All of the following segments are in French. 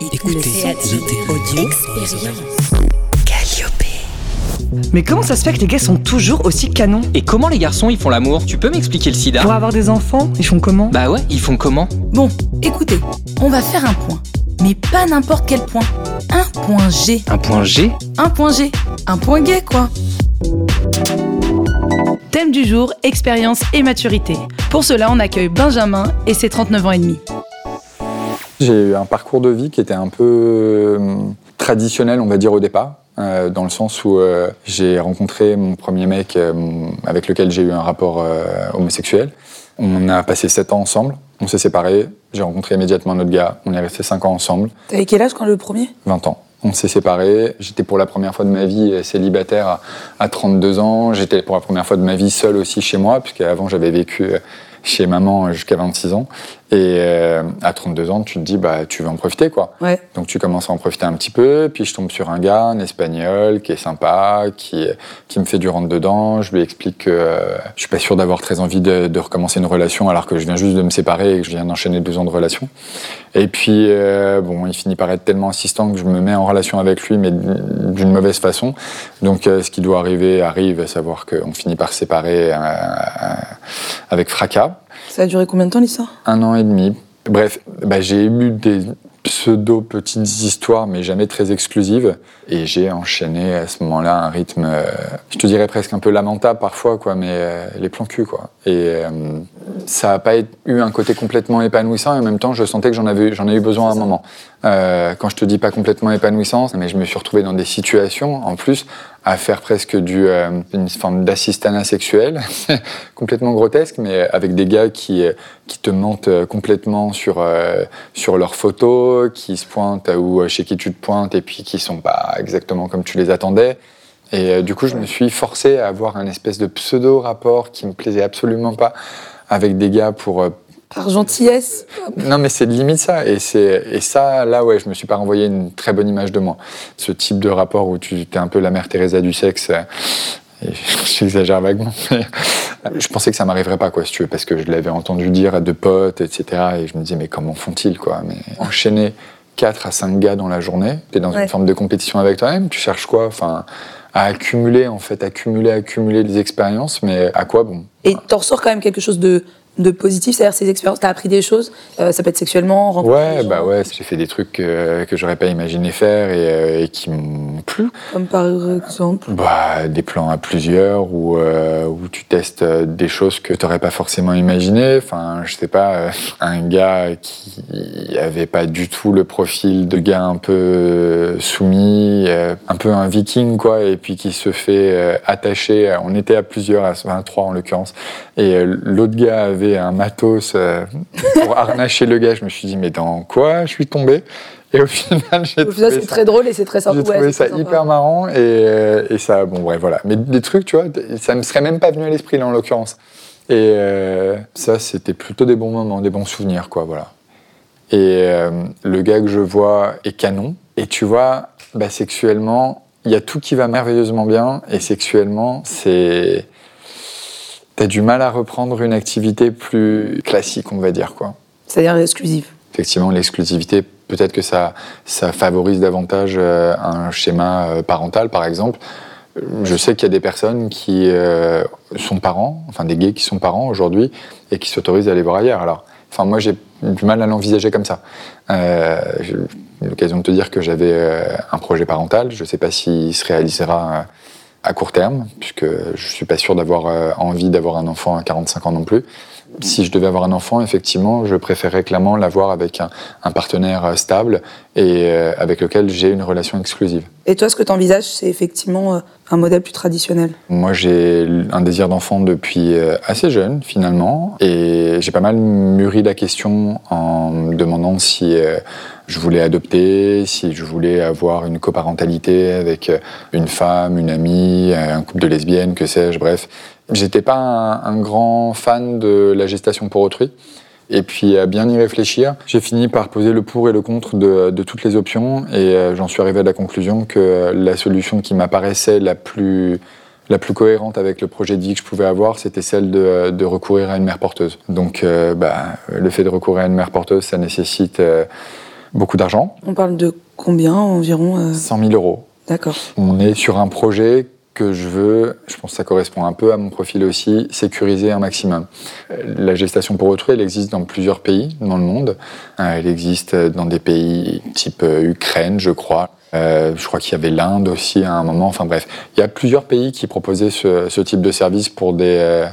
Écoutez, audio, Mais comment ça se fait que les gars sont toujours aussi canons? Et comment les garçons ils font l'amour? Tu peux m'expliquer le sida? Pour avoir des enfants, ils font comment? Bah ouais, ils font comment? Bon, écoutez, on va faire un point. Mais pas n'importe quel point. Un point G. Un point G? Un point G. Un point gay, quoi. Thème du jour, expérience et maturité. Pour cela, on accueille Benjamin et ses 39 ans et demi. J'ai eu un parcours de vie qui était un peu euh, traditionnel, on va dire, au départ. euh, dans le sens où euh, j'ai rencontré mon premier mec euh, avec lequel j'ai eu un rapport homosexuel. On a passé 7 ans ensemble, on s'est séparés, j'ai rencontré immédiatement un autre gars, on est resté 5 ans ensemble, T'avais quel âge quand le premier? 20 ans. On s'est séparés, j'étais pour la première fois de ma vie célibataire à, à 32 ans, j'étais pour la première fois de ma vie seul aussi chez moi, puisque avant j'avais vécu chez maman jusqu'à 26 ans. Et euh, à 32 ans, tu te dis, bah, tu veux en profiter, quoi. Ouais. Donc tu commences à en profiter un petit peu, puis je tombe sur un gars, un espagnol, qui est sympa, qui, qui me fait du rentre dedans. Je lui explique que euh, je suis pas sûr d'avoir très envie de, de recommencer une relation alors que je viens juste de me séparer et que je viens d'enchaîner deux ans de relation. Et puis euh, bon, il finit par être tellement insistant que je me mets en relation avec lui, mais d'une mauvaise façon. Donc euh, ce qui doit arriver arrive, à savoir qu'on finit par se séparer euh, avec fracas Ça a duré combien de temps l'histoire? Un an et demi. Bref, bah, j'ai eu des pseudo petites histoires, mais jamais très exclusives. Et j'ai enchaîné à ce moment-là un rythme, euh, je te dirais presque un peu lamentable parfois, quoi, mais euh, les plans cul, quoi. Et euh, ça n'a pas eu un côté complètement épanouissant, et en même temps, je sentais que j'en avais, j'en ai eu besoin à un moment. Euh, quand je te dis pas complètement épanouissant, mais je me suis retrouvé dans des situations, en plus, à faire presque du, euh, une forme d'assistanat sexuel, complètement grotesque, mais avec des gars qui, euh, qui te mentent complètement sur, euh, sur leurs photos, qui se pointent ou chez qui tu te pointes et puis qui sont pas exactement comme tu les attendais. Et du coup, je me suis forcé à avoir un espèce de pseudo-rapport qui me plaisait absolument pas avec des gars pour Par gentillesse non, mais c'est limite ça. Et, et ça, là, ouais, je me suis pas renvoyé une très bonne image de moi. Ce type de rapport où tu es un peu la mère Teresa du sexe, euh, j'exagère vaguement, mais je pensais que ça m'arriverait pas, quoi, si tu veux, parce que je l'avais entendu dire à deux potes, etc. Et je me disais, mais comment font-ils, quoi? Mais Enchaîner 4 à 5 gars dans la journée, tu es dans Ouais. une forme de compétition avec toi-même, tu cherches quoi? Enfin, à accumuler, en fait, accumuler, accumuler des expériences, mais à quoi bon? Et t'en ressors quand même quelque chose de, de positif, c'est-à-dire ces expériences, t'as appris des choses, euh, ça peut être sexuellement, rencontrer Ouais, des gens, bah ouais, j'ai fait des trucs euh, que j'aurais pas imaginé faire et, euh, et qui m'ont plu. Comme par exemple. Bah, des plans à plusieurs où, euh, où tu testes des choses que t'aurais pas forcément imaginé. Enfin, je sais pas, un gars qui avait pas du tout le profil de gars un peu soumis, un peu un viking quoi, et puis qui se fait attacher. On était à plusieurs, à enfin, à trois en l'occurrence, et l'autre gars avait un matos euh, pour harnacher le gars. Je me suis dit mais dans quoi je suis tombé? Et au final, j'ai trouvé c'est très drôle et c'est très sympa. j'ai trouvé c'est ça sympa. hyper marrant et, euh, et ça, bon, bref, voilà. Mais des trucs, tu vois, ça me serait même pas venu à l'esprit là en l'occurrence. Et euh, ça, c'était plutôt des bons moments, des bons souvenirs, quoi, voilà. Et euh, le gars que je vois est canon. Et tu vois, bah, sexuellement, il y a tout qui va merveilleusement bien. Et sexuellement, c'est. T'as du mal à reprendre une activité plus classique, on va dire, quoi C'est-à-dire exclusif. effectivement, l'exclusivité, peut-être que ça, ça favorise davantage euh, un schéma euh, parental, par exemple. Je sais qu'il y a des personnes qui euh, sont parents, enfin des gays qui sont parents aujourd'hui, et qui s'autorisent à aller voir ailleurs. Alors, enfin, moi, j'ai du mal à l'envisager comme ça. Euh, j'ai eu l'occasion de te dire que j'avais euh, un projet parental. Je ne sais pas s'il se réalisera à court terme, puisque je ne suis pas sûr d'avoir euh, envie d'avoir un enfant à 45 ans non plus. Si je devais avoir un enfant, effectivement, je préférerais clairement l'avoir avec un, un partenaire euh, stable et euh, avec lequel j'ai une relation exclusive. Et toi, ce que tu envisages, c'est effectivement euh, un modèle plus traditionnel? Moi, j'ai un désir d'enfant depuis assez jeune, finalement, et j'ai pas mal mûri la question en me demandant si je voulais adopter, si je voulais avoir une coparentalité avec une femme, une amie, un couple de lesbiennes, que sais-je, bref. J'étais pas un, un grand fan de la gestation pour autrui. Et puis, à bien y réfléchir, j'ai fini par poser le pour et le contre de, de toutes les options. Et euh, j'en suis arrivé à la conclusion que la solution qui m'apparaissait la plus, la plus cohérente avec le projet de vie que je pouvais avoir, c'était celle de, de recourir à une mère porteuse. Donc, euh, bah, le fait de recourir à une mère porteuse, ça nécessite euh, beaucoup d'argent. On parle de combien environ euh? 100 000 euros. D'accord. On est sur un projet que je veux, je pense que ça correspond un peu à mon profil aussi, sécuriser un maximum. Euh, La gestation pour autrui, elle existe dans plusieurs pays dans le monde. Euh, Elle existe dans des pays type euh, Ukraine, je crois. Euh, je crois qu'il y avait l'Inde aussi à un moment. Enfin bref, il y a plusieurs pays qui proposaient ce, ce type de service pour des... euh,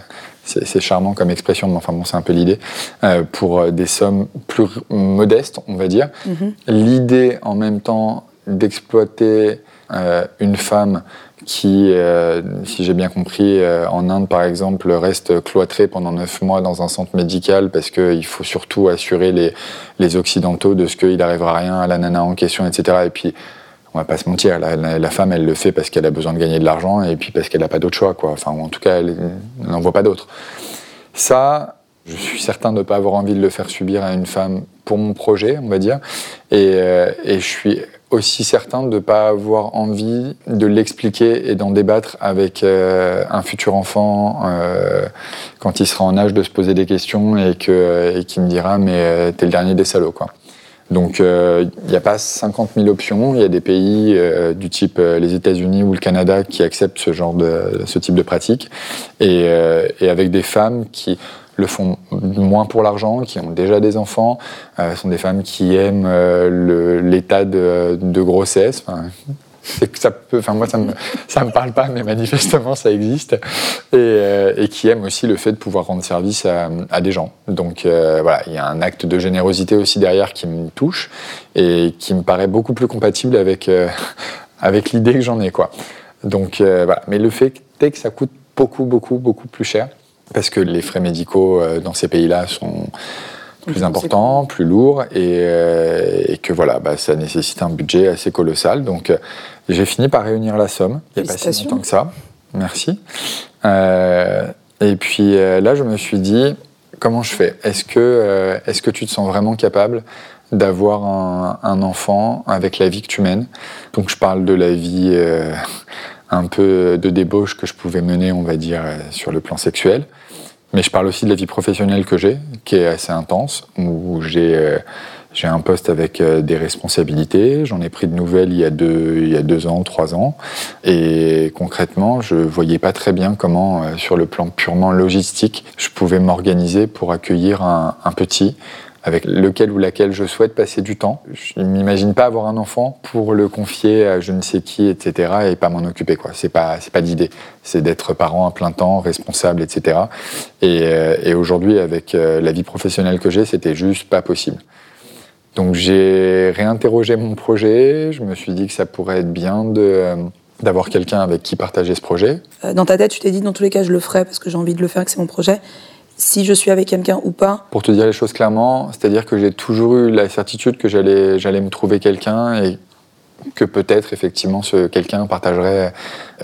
c'est charmant comme expression, mais enfin bon, c'est un peu l'idée. euh, pour des sommes plus modestes, on va dire. Mhm. L'idée en même temps d'exploiter euh, une femme qui, euh, si j'ai bien compris, euh, en Inde par exemple, reste cloîtrée pendant neuf mois dans un centre médical parce qu'il faut surtout assurer les, les Occidentaux de ce qu'il n'arrivera rien à la nana en question, etc. Et puis, on va pas se mentir, la, femme, elle le fait parce qu'elle a besoin de gagner de l'argent et puis parce qu'elle n'a pas d'autre choix. Enfin, en tout cas, elle n'en voit pas d'autre. Ça, je suis certain de ne pas avoir envie de le faire subir à une femme pour mon projet, on va dire. Et, euh, et je suis aussi certain de ne pas avoir envie de l'expliquer et d'en débattre avec euh, un futur enfant euh, quand il sera en âge de se poser des questions et que et qui me dira mais euh, t'es le dernier des salauds quoi. Donc il n'y a pas 50 000 options. Il y a des pays du type les États-Unis ou le Canada qui acceptent ce genre de ce type de pratique et avec des femmes qui le font moins pour l'argent, qui ont déjà des enfants, euh, sont des femmes qui aiment euh, l'état de, grossesse. Ça peut, enfin moi ça me, ça me parle pas, mais manifestement ça existe, et, euh, et qui aiment aussi le fait de pouvoir rendre service à, des gens. Donc voilà, il y a un acte de générosité aussi derrière qui me touche et qui me paraît beaucoup plus compatible avec avec l'idée que j'en ai quoi. Donc voilà, mais le fait que ça coûte beaucoup beaucoup beaucoup plus cher parce que les frais médicaux euh, dans ces pays-là sont plus importants, plus lourds, et, euh, et que voilà, bah, ça nécessite un budget assez colossal. Donc euh, j'ai fini par réunir la somme. Il n'y a pas si longtemps que ça. Merci. Euh, et puis là, je me suis dit, comment je fais? Est-ce que, euh, que tu te sens vraiment capable d'avoir un, un enfant avec la vie que tu mènes? Donc je parle de la vie un peu de débauche que je pouvais mener, on va dire, euh, sur le plan sexuel. Mais je parle aussi de la vie professionnelle que j'ai, qui est assez intense, où j'ai euh, j'ai un poste avec euh, des responsabilités. J'en ai pris de nouvelles il y, a deux, il y a deux ans, trois ans. Et concrètement, je voyais pas très bien comment, sur le plan purement logistique, je pouvais m'organiser pour accueillir un, un petit avec lequel ou laquelle je souhaite passer du temps. Je ne m'imagine pas avoir un enfant pour le confier à je ne sais qui, etc. et pas m'en occuper. quoi. C'est pas, c'est pas l'idée. C'est d'être parent à plein temps, responsable, etc. Et, euh, et aujourd'hui, avec euh, la vie professionnelle que j'ai, c'était juste pas possible. Donc j'ai réinterrogé mon projet. Je me suis dit que ça pourrait être bien euh, d'avoir quelqu'un avec qui partager ce projet. Dans ta tête, tu t'es dit, dans tous les cas, je le ferai parce que j'ai envie de le faire, que c'est mon projet. Si je suis avec quelqu'un ou pas, Pour te dire les choses clairement, c'est-à-dire que j'ai toujours eu la certitude que j'allais, me trouver quelqu'un et que peut-être effectivement ce quelqu'un partagerait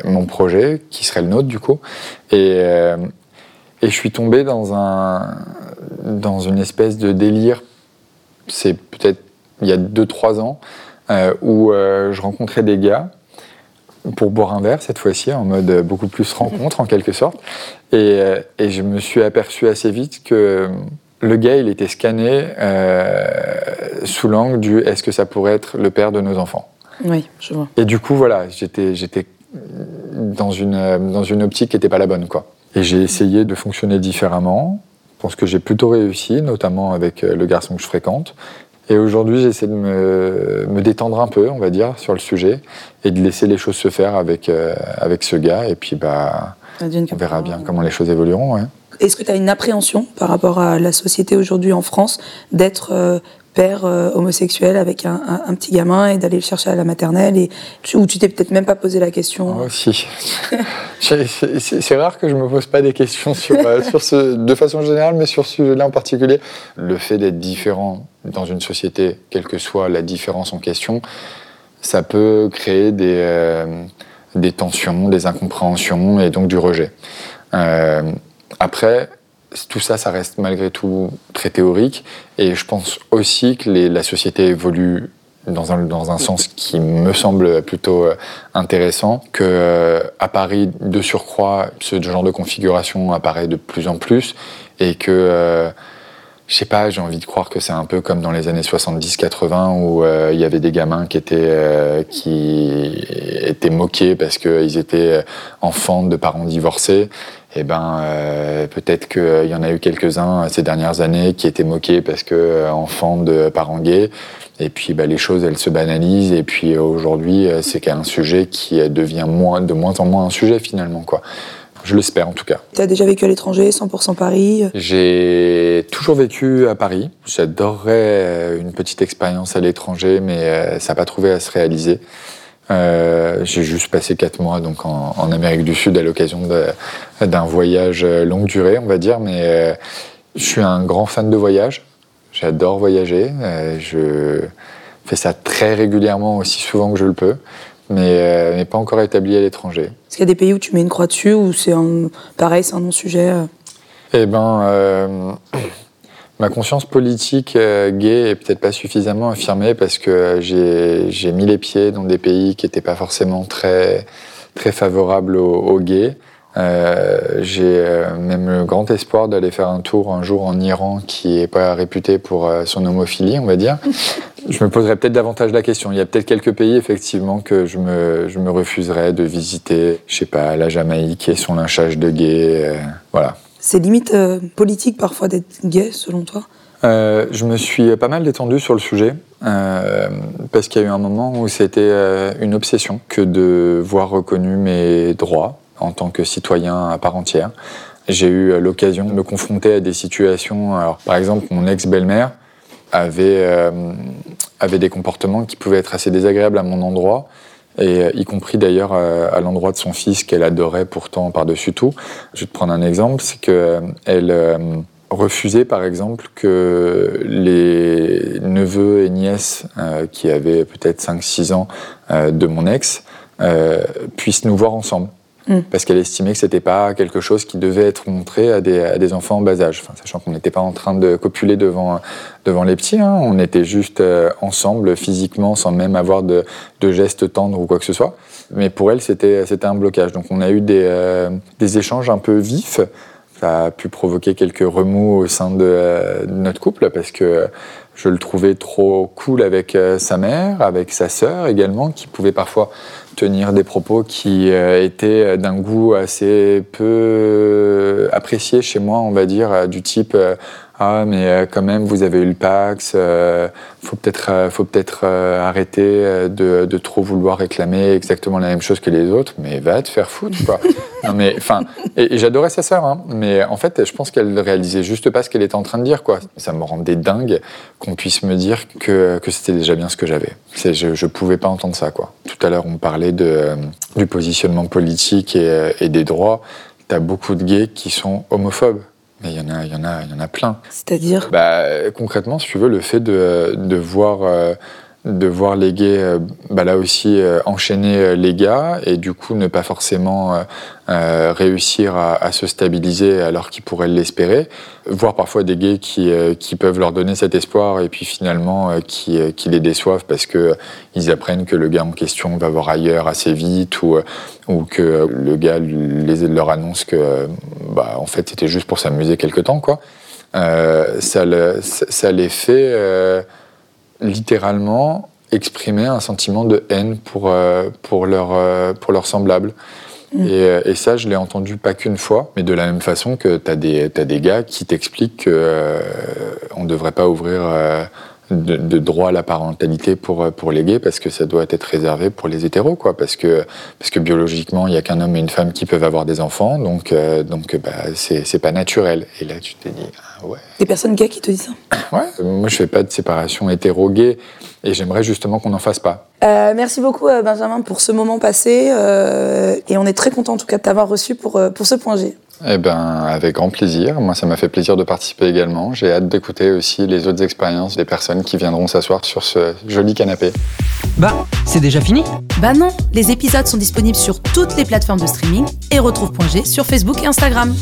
mon projet, qui serait le nôtre du coup. Et, euh, et je suis tombé dans, un, dans une espèce de délire, c'est peut-être il y a 2-3 ans, euh, où euh, je rencontrais des gars pour boire un verre cette fois-ci, en mode beaucoup plus rencontre en quelque sorte. Et, euh, et je me suis aperçu assez vite que le gars, il était scanné euh, sous l'angle du est-ce que ça pourrait être le père de nos enfants? Oui, je vois. Et du coup, voilà, j'étais, j'étais dans, une, dans une optique qui n'était pas la bonne. Quoi. Et j'ai essayé de fonctionner différemment. Je pense que j'ai plutôt réussi, notamment avec euh, le garçon que je fréquente. Et aujourd'hui, j'essaie de me, me détendre un peu, on va dire, sur le sujet et de laisser les choses se faire avec, euh, avec ce gars. Et puis, bah, on verra bien comment les choses évolueront. ouais. Est-ce que tu as une appréhension par rapport à la société aujourd'hui en France d'être euh, père euh, homosexuel avec un, un- un petit gamin et d'aller le chercher à la maternelle et tu- ou tu t'es peut-être même pas posé la question Moi aussi. J'ai- C'est rare que je me pose pas des questions sur, euh, sur ce, de façon générale, mais sur ce sujet-là en particulier. Le fait d'être différent dans une société, quelle que soit la différence en question, ça peut créer des, euh, des tensions, des incompréhensions et donc du rejet. Après, tout ça, ça reste malgré tout très théorique. Et je pense aussi que la société évolue dans un, dans un sens qui me semble plutôt euh, intéressant, que euh, à Paris, de surcroît, ce genre de configuration apparaît de plus en plus et que euh, je sais pas, j'ai envie de croire que c'est un peu comme dans les années 70-80 où euh, il y avait des gamins qui étaient, euh, qui étaient moqués parce qu'ils étaient enfants de parents divorcés. Et eh ben, euh, peut-être qu'il y en a eu quelques-uns ces dernières années qui étaient moqués parce que enfants de parents gays. Et puis bah, les choses, elles se banalisent. Et puis aujourd'hui, c'est un sujet qui devient de moins en moins un sujet finalement, quoi. Je l'espère en tout cas. Tu as déjà vécu à l'étranger, 100% Paris J'ai toujours vécu à Paris. J'adorerais euh, une petite expérience à l'étranger, mais euh, ça n'a pas trouvé à se réaliser. Euh, j'ai juste passé quatre mois donc en, Amérique du Sud à l'occasion d'un voyage longue durée, on va dire. Mais je suis un grand fan de voyage. J'adore voyager. je fais ça très régulièrement, aussi souvent que je le peux mais, euh, pas encore établi à l'étranger. Est-ce qu'il y a des pays où tu mets une croix dessus ou c'est un, pareil, c'est un non-sujet euh? Eh ben, euh, ma conscience politique gay est peut-être pas suffisamment affirmée parce que j'ai mis les pieds dans des pays qui n'étaient pas forcément très, très favorables aux gays. Euh, j'ai euh, même le grand espoir d'aller faire un tour un jour en Iran qui est pas réputé pour euh, son homophilie, on va dire. je me poserais peut-être davantage la question. Il y a peut-être quelques pays, effectivement, que je me, je me refuserais de visiter. Je sais pas, la Jamaïque et son lynchage de gays. voilà. C'est limite politique parfois d'être gay, selon toi? Je me suis pas mal détendu sur le sujet parce qu'il y a eu un moment où c'était une obsession que de voir reconnus mes droits en tant que citoyen à part entière. J'ai eu l'occasion de me confronter à des situations. Alors, par exemple, mon ex-belle-mère avait, euh, avait des comportements qui pouvaient être assez désagréables à mon endroit, et euh, y compris d'ailleurs euh, à l'endroit de son fils qu'elle adorait pourtant par-dessus tout. Je vais te prendre un exemple, c'est qu'elle refusait par exemple que les neveux et nièces qui avaient peut-être 5-6 ans de mon ex puissent nous voir ensemble. Mm. parce qu'elle estimait que c'était pas quelque chose qui devait être montré à des, enfants en bas âge. Sachant qu'on n'était pas en train de copuler devant, devant les petits, hein. on était juste euh, ensemble physiquement sans même avoir de, gestes tendres ou quoi que ce soit. Mais pour elle, c'était un blocage. Donc on a eu des, euh, des échanges un peu vifs. Ça a pu provoquer quelques remous au sein de, euh, de notre couple parce que je le trouvais trop cool avec sa mère, avec sa sœur également, qui pouvait parfois tenir des propos qui euh, étaient d'un goût assez peu apprécié chez moi, on va dire, euh, du type euh, ah mais quand même vous avez eu le Pax, faut peut-être faut peut-être arrêter de, de, trop vouloir réclamer exactement la même chose que les autres, mais va te faire foutre quoi. non mais enfin et, j'adorais sa sœur, hein, mais en fait je pense qu'elle réalisait juste pas ce qu'elle était en train de dire quoi. Ça me rendait dingue qu'on puisse me dire que, que c'était déjà bien ce que j'avais. Je, je pouvais pas entendre ça quoi. Tout à l'heure on parlait de, euh, du positionnement politique et, euh, et des droits, tu as beaucoup de gays qui sont homophobes. Mais il y en a, il y en a, il y en a plein. C'est-à-dire? Bah, Concrètement, si tu veux, le fait de, de voir euh, de voir les gays, euh, bah là aussi, euh, enchaîner euh, les gars et du coup ne pas forcément réussir à, se stabiliser alors qu'ils pourraient l'espérer. Voir parfois des gays qui, qui peuvent leur donner cet espoir et puis finalement qui, qui les déçoivent parce qu'ils apprennent que le gars en question va voir ailleurs assez vite ou, ou que le gars les, leur annonce que bah, en fait c'était juste pour s'amuser quelque temps. Quoi. ça les fait littéralement exprimer un sentiment de haine pour, euh, pour, leur, euh, pour leurs semblables. Mm. Euh, et, ça, je l'ai entendu pas qu'une fois, mais de la même façon que tu as des gars qui t'expliquent qu'on ne devrait pas ouvrir de, droit à la parentalité pour, pour les gays parce que ça doit être réservé pour les hétéros, quoi. Parce que, parce que biologiquement, il n'y a qu'un homme et une femme qui peuvent avoir des enfants, donc, donc bah, c'est pas naturel. Et là, tu t'es dit, ah ouais. Des personnes gays qui te disent ça? Ouais, moi je fais pas de séparation hétéro-gay et j'aimerais justement qu'on n'en fasse pas. Euh, merci beaucoup euh, Benjamin pour ce moment passé euh, et on est très content en tout cas de t'avoir reçu pour, pour ce point G. Eh ben, avec grand plaisir. Moi, ça m'a fait plaisir de participer également. J'ai hâte d'écouter aussi les autres expériences des personnes qui viendront s'asseoir sur ce joli canapé. Bah, c'est déjà fini? Bah non, les épisodes sont disponibles sur toutes les plateformes de streaming et retrouve Point G sur Facebook et Instagram.